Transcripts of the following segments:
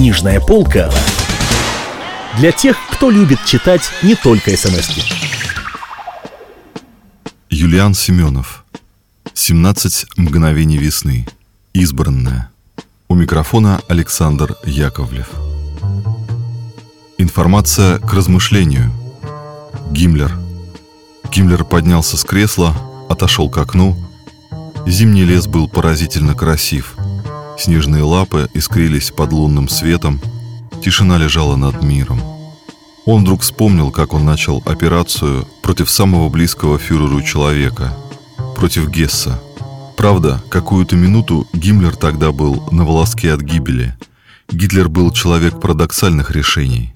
Книжная полка для тех, кто любит читать не только смс -ки. Юлиан Семенов. 17 мгновений весны. Избранная У микрофона Александр Яковлев. Информация к размышлению. Гиммлер. Гиммлер поднялся с кресла, отошел к окну. Зимний лес был поразительно красив Снежные лапы искрились под лунным светом Тишина лежала над миром он вдруг вспомнил, как он начал операцию против самого близкого фюреру человека, против Гесса. Правда, какую-то минуту Гиммлер тогда был на волоске от гибели. Гитлер был человек парадоксальных решений.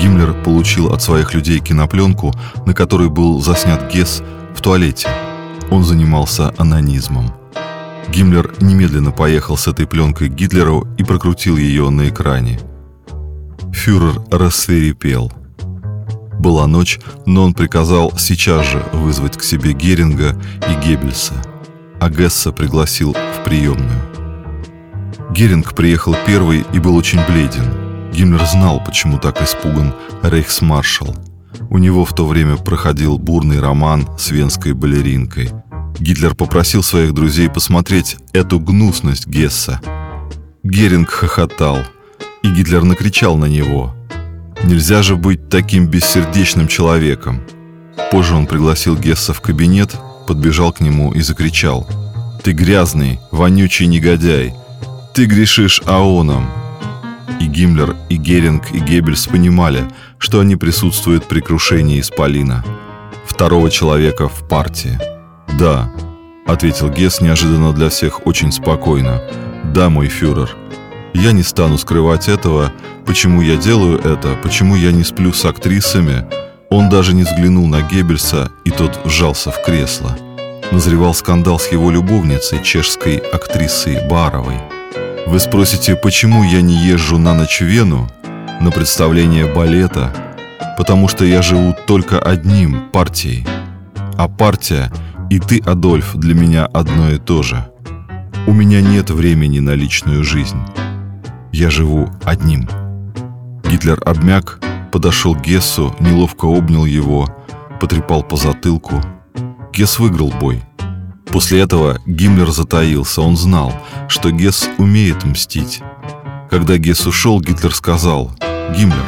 Гиммлер получил от своих людей кинопленку, на которой был заснят Гесс в туалете. Он занимался анонизмом. Гиммлер немедленно поехал с этой пленкой к Гитлеру и прокрутил ее на экране – Фюрер рассверепел. Была ночь, но он приказал сейчас же вызвать к себе Геринга и Геббельса, а Гесса пригласил в приемную. Геринг приехал первый и был очень бледен. Гиммлер знал, почему так испуган рейхсмаршал. У него в то время проходил бурный роман с венской балеринкой. Гитлер попросил своих друзей посмотреть эту гнусность Гесса. Геринг хохотал – и Гитлер накричал на него. «Нельзя же быть таким бессердечным человеком!» Позже он пригласил Гесса в кабинет, подбежал к нему и закричал. «Ты грязный, вонючий негодяй! Ты грешишь аоном!» И Гиммлер, и Геринг, и Геббельс понимали, что они присутствуют при крушении Исполина, второго человека в партии. «Да», — ответил Гесс неожиданно для всех очень спокойно. «Да, мой фюрер, я не стану скрывать этого, почему я делаю это, почему я не сплю с актрисами. Он даже не взглянул на Геббельса, и тот вжался в кресло. Назревал скандал с его любовницей, чешской актрисой Баровой. Вы спросите, почему я не езжу на ночь в Вену, на представление балета? Потому что я живу только одним партией. А партия и ты, Адольф, для меня одно и то же. У меня нет времени на личную жизнь. Я живу одним. Гитлер обмяк, подошел к Гессу, неловко обнял его, потрепал по затылку. Гесс выиграл бой. После этого Гиммлер затаился, он знал, что Гесс умеет мстить. Когда Гесс ушел, Гитлер сказал, «Гиммлер,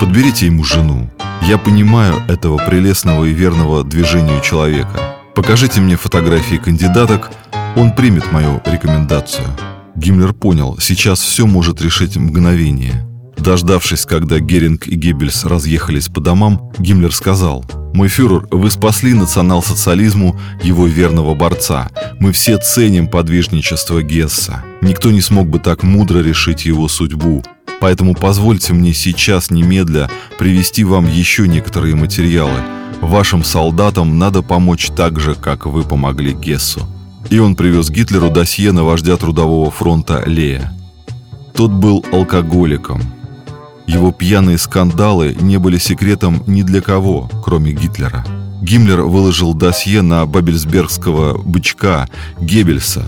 подберите ему жену. Я понимаю этого прелестного и верного движению человека. Покажите мне фотографии кандидаток, он примет мою рекомендацию». Гиммлер понял, сейчас все может решить мгновение. Дождавшись, когда Геринг и Геббельс разъехались по домам, Гиммлер сказал «Мой фюрер, вы спасли национал-социализму его верного борца. Мы все ценим подвижничество Гесса. Никто не смог бы так мудро решить его судьбу. Поэтому позвольте мне сейчас немедля привести вам еще некоторые материалы. Вашим солдатам надо помочь так же, как вы помогли Гессу. И он привез Гитлеру досье на вождя Трудового фронта Лея. Тот был алкоголиком. Его пьяные скандалы не были секретом ни для кого, кроме Гитлера. Гиммлер выложил досье на бабельсбергского бычка Геббельса.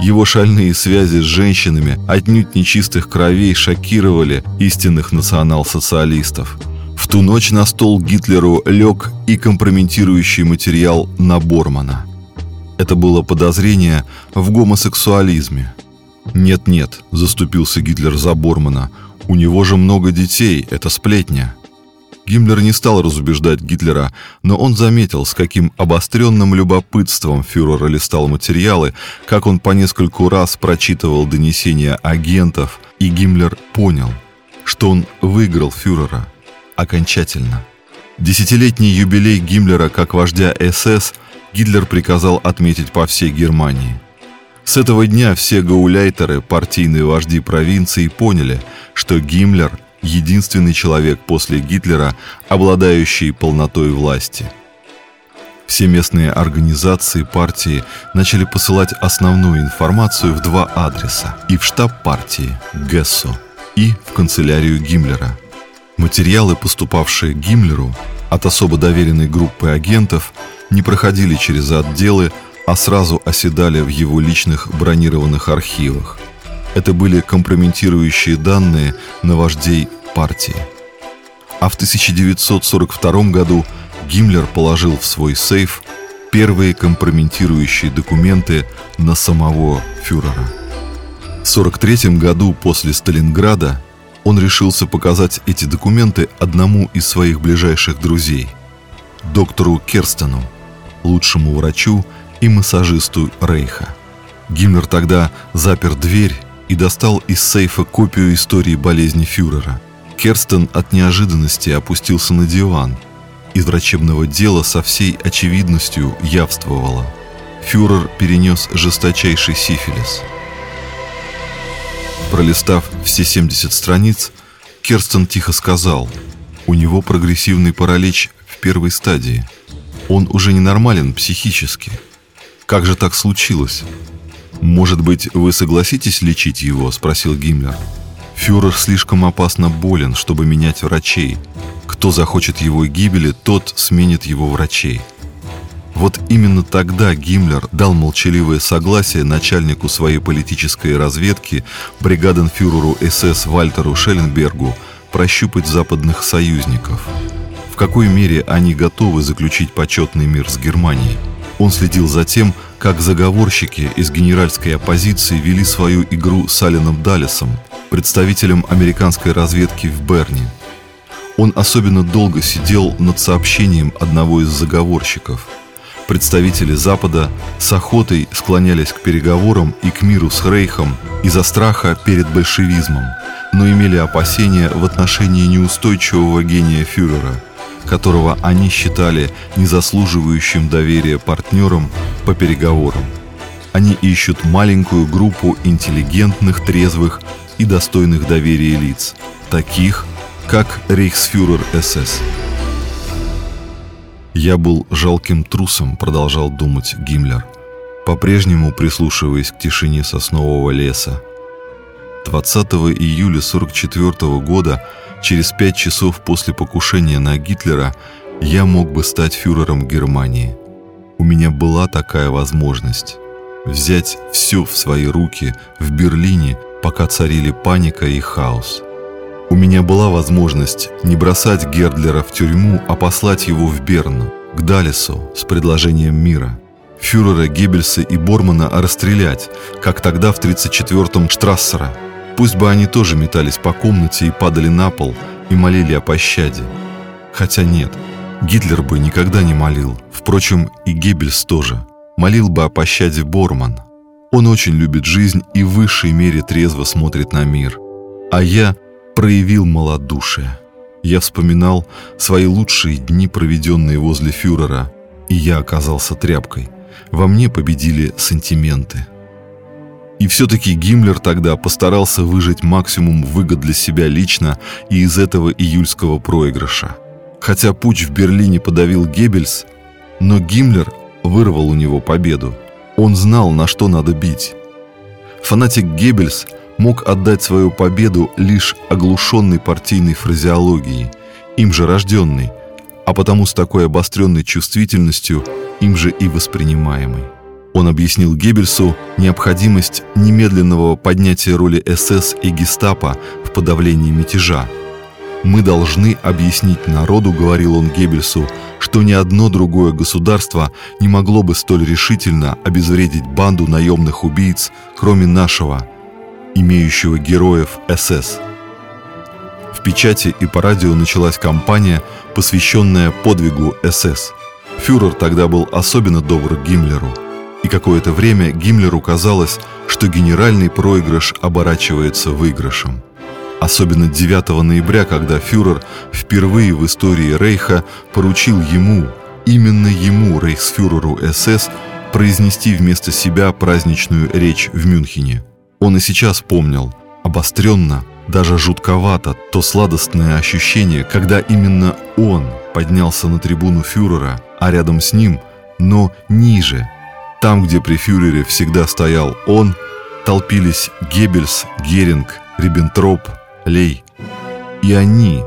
Его шальные связи с женщинами отнюдь нечистых кровей шокировали истинных национал-социалистов. В ту ночь на стол Гитлеру лег и компрометирующий материал на Бормана – это было подозрение в гомосексуализме. «Нет-нет», – заступился Гитлер за Бормана, – «у него же много детей, это сплетня». Гиммлер не стал разубеждать Гитлера, но он заметил, с каким обостренным любопытством фюрер листал материалы, как он по нескольку раз прочитывал донесения агентов, и Гиммлер понял, что он выиграл фюрера окончательно. Десятилетний юбилей Гиммлера как вождя СС Гитлер приказал отметить по всей Германии. С этого дня все гауляйтеры, партийные вожди провинции, поняли, что Гиммлер – единственный человек после Гитлера, обладающий полнотой власти. Все местные организации партии начали посылать основную информацию в два адреса – и в штаб партии – Гессу, и в канцелярию Гиммлера. Материалы, поступавшие Гиммлеру от особо доверенной группы агентов – не проходили через отделы, а сразу оседали в его личных бронированных архивах. Это были компрометирующие данные на вождей партии. А в 1942 году Гиммлер положил в свой сейф первые компрометирующие документы на самого фюрера. В 1943 году после Сталинграда он решился показать эти документы одному из своих ближайших друзей, доктору Керстену, лучшему врачу и массажисту Рейха. Гиммлер тогда запер дверь и достал из сейфа копию истории болезни фюрера. Керстен от неожиданности опустился на диван. Из врачебного дела со всей очевидностью явствовало. Фюрер перенес жесточайший сифилис. Пролистав все 70 страниц, Керстен тихо сказал, у него прогрессивный паралич в первой стадии. Он уже ненормален психически. Как же так случилось? «Может быть, вы согласитесь лечить его?» – спросил Гиммлер. «Фюрер слишком опасно болен, чтобы менять врачей. Кто захочет его гибели, тот сменит его врачей». Вот именно тогда Гиммлер дал молчаливое согласие начальнику своей политической разведки, бригаденфюреру СС Вальтеру Шелленбергу, прощупать западных союзников. В какой мере они готовы заключить почетный мир с Германией? Он следил за тем, как заговорщики из генеральской оппозиции вели свою игру с Алленом Даллесом, представителем американской разведки в Берне. Он особенно долго сидел над сообщением одного из заговорщиков. Представители Запада с охотой склонялись к переговорам и к миру с Рейхом из-за страха перед большевизмом, но имели опасения в отношении неустойчивого гения фюрера – которого они считали незаслуживающим доверия партнером по переговорам. Они ищут маленькую группу интеллигентных, трезвых и достойных доверия лиц, таких, как рейхсфюрер СС. «Я был жалким трусом», — продолжал думать Гиммлер, по-прежнему прислушиваясь к тишине соснового леса. 20 июля 1944 года Через пять часов после покушения на Гитлера я мог бы стать фюрером Германии. У меня была такая возможность. Взять все в свои руки в Берлине, пока царили паника и хаос. У меня была возможность не бросать Гердлера в тюрьму, а послать его в Берну, к Далесу с предложением мира. Фюрера Геббельса и Бормана расстрелять, как тогда в 34-м Штрассера – Пусть бы они тоже метались по комнате и падали на пол и молили о пощаде. Хотя нет, Гитлер бы никогда не молил. Впрочем, и Геббельс тоже. Молил бы о пощаде Борман. Он очень любит жизнь и в высшей мере трезво смотрит на мир. А я проявил малодушие. Я вспоминал свои лучшие дни, проведенные возле фюрера, и я оказался тряпкой. Во мне победили сантименты. И все-таки Гиммлер тогда постарался выжать максимум выгод для себя лично и из этого июльского проигрыша. Хотя путь в Берлине подавил Геббельс, но Гиммлер вырвал у него победу. Он знал, на что надо бить. Фанатик Геббельс мог отдать свою победу лишь оглушенной партийной фразеологией, им же рожденной, а потому с такой обостренной чувствительностью, им же и воспринимаемой. Он объяснил Геббельсу необходимость немедленного поднятия роли СС и гестапо в подавлении мятежа. «Мы должны объяснить народу», — говорил он Геббельсу, что ни одно другое государство не могло бы столь решительно обезвредить банду наемных убийц, кроме нашего, имеющего героев СС. В печати и по радио началась кампания, посвященная подвигу СС. Фюрер тогда был особенно добр к Гиммлеру – и какое-то время Гиммлеру казалось, что генеральный проигрыш оборачивается выигрышем. Особенно 9 ноября, когда фюрер впервые в истории Рейха поручил ему, именно ему, рейхсфюреру СС, произнести вместо себя праздничную речь в Мюнхене. Он и сейчас помнил, обостренно, даже жутковато, то сладостное ощущение, когда именно он поднялся на трибуну фюрера, а рядом с ним, но ниже, там, где при фюрере всегда стоял он, толпились Геббельс, Геринг, Риббентроп, Лей. И они,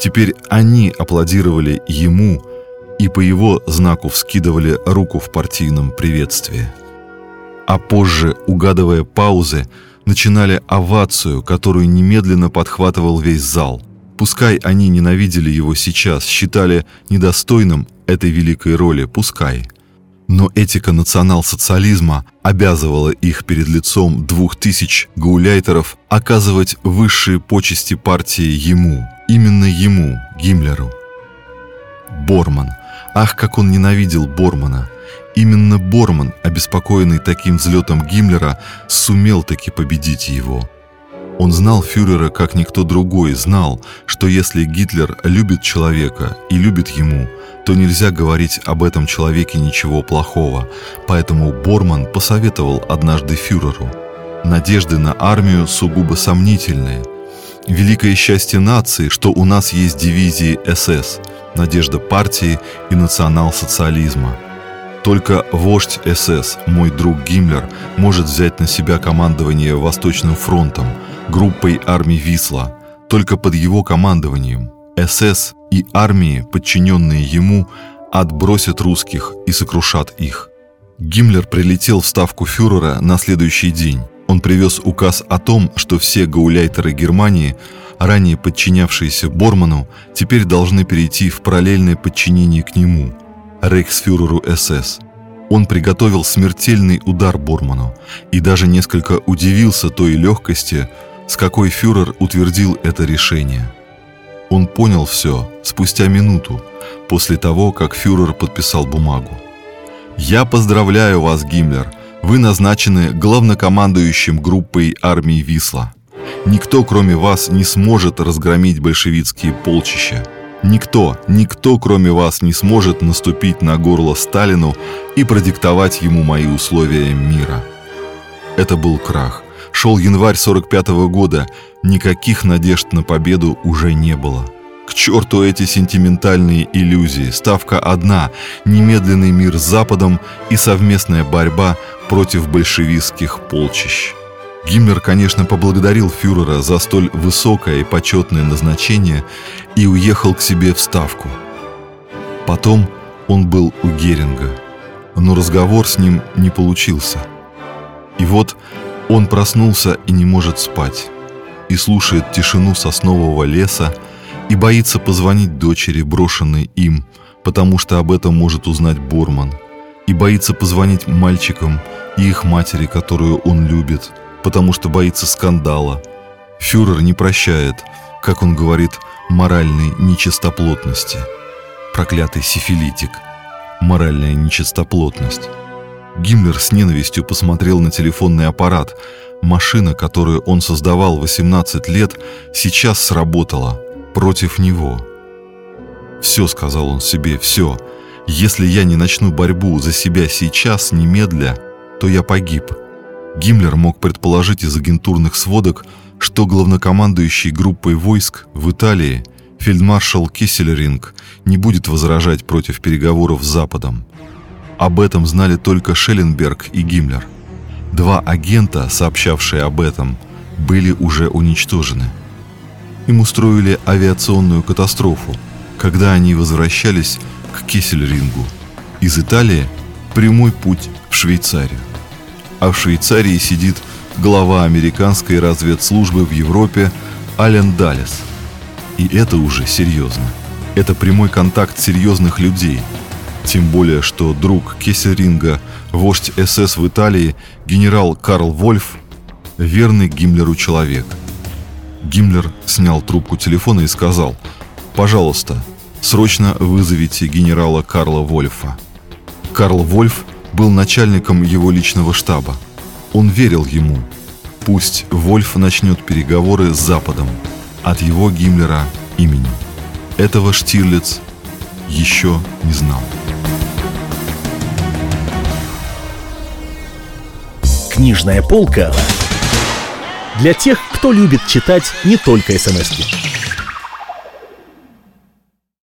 теперь они аплодировали ему и по его знаку вскидывали руку в партийном приветствии. А позже, угадывая паузы, начинали овацию, которую немедленно подхватывал весь зал. Пускай они ненавидели его сейчас, считали недостойным этой великой роли, пускай. Но этика национал-социализма обязывала их перед лицом двух тысяч гауляйтеров оказывать высшие почести партии ему, именно ему, Гиммлеру. Борман. Ах, как он ненавидел Бормана. Именно Борман, обеспокоенный таким взлетом Гиммлера, сумел таки победить его. Он знал фюрера как никто другой, знал, что если Гитлер любит человека и любит ему, то нельзя говорить об этом человеке ничего плохого, поэтому Борман посоветовал однажды фюреру. Надежды на армию сугубо сомнительные. Великое счастье нации, что у нас есть дивизии СС, надежда партии и национал-социализма – только вождь СС, мой друг Гиммлер, может взять на себя командование Восточным фронтом, группой армий Висла. Только под его командованием СС и армии, подчиненные ему, отбросят русских и сокрушат их. Гиммлер прилетел в ставку фюрера на следующий день. Он привез указ о том, что все гауляйтеры Германии, ранее подчинявшиеся Борману, теперь должны перейти в параллельное подчинение к нему – рейхсфюреру СС. Он приготовил смертельный удар Борману и даже несколько удивился той легкости, с какой фюрер утвердил это решение. Он понял все спустя минуту, после того, как фюрер подписал бумагу. «Я поздравляю вас, Гиммлер. Вы назначены главнокомандующим группой армии Висла. Никто, кроме вас, не сможет разгромить большевистские полчища. Никто, никто, кроме вас, не сможет наступить на горло Сталину и продиктовать ему мои условия мира. Это был крах. Шел январь 45 -го года. Никаких надежд на победу уже не было. К черту эти сентиментальные иллюзии. Ставка одна – немедленный мир с Западом и совместная борьба против большевистских полчищ. Гиммлер, конечно, поблагодарил фюрера за столь высокое и почетное назначение и уехал к себе в Ставку. Потом он был у Геринга, но разговор с ним не получился. И вот он проснулся и не может спать, и слушает тишину соснового леса, и боится позвонить дочери, брошенной им, потому что об этом может узнать Борман, и боится позвонить мальчикам и их матери, которую он любит – потому что боится скандала. Фюрер не прощает, как он говорит, моральной нечистоплотности. Проклятый сифилитик. Моральная нечистоплотность. Гиммлер с ненавистью посмотрел на телефонный аппарат. Машина, которую он создавал 18 лет, сейчас сработала против него. «Все», — сказал он себе, — «все. Если я не начну борьбу за себя сейчас, немедля, то я погиб». Гиммлер мог предположить из агентурных сводок, что главнокомандующий группой войск в Италии фельдмаршал Киссельринг не будет возражать против переговоров с Западом. Об этом знали только Шелленберг и Гиммлер. Два агента, сообщавшие об этом, были уже уничтожены. Им устроили авиационную катастрофу, когда они возвращались к Киссельрингу. Из Италии прямой путь в Швейцарию а в Швейцарии сидит глава американской разведслужбы в Европе Ален Далес. И это уже серьезно. Это прямой контакт серьезных людей. Тем более, что друг Кессеринга, вождь СС в Италии, генерал Карл Вольф, верный Гиммлеру человек. Гиммлер снял трубку телефона и сказал «Пожалуйста, срочно вызовите генерала Карла Вольфа». Карл Вольф был начальником его личного штаба. Он верил ему. Пусть Вольф начнет переговоры с Западом от его Гиммлера имени. Этого Штирлиц еще не знал. Книжная полка для тех, кто любит читать не только смс -ки.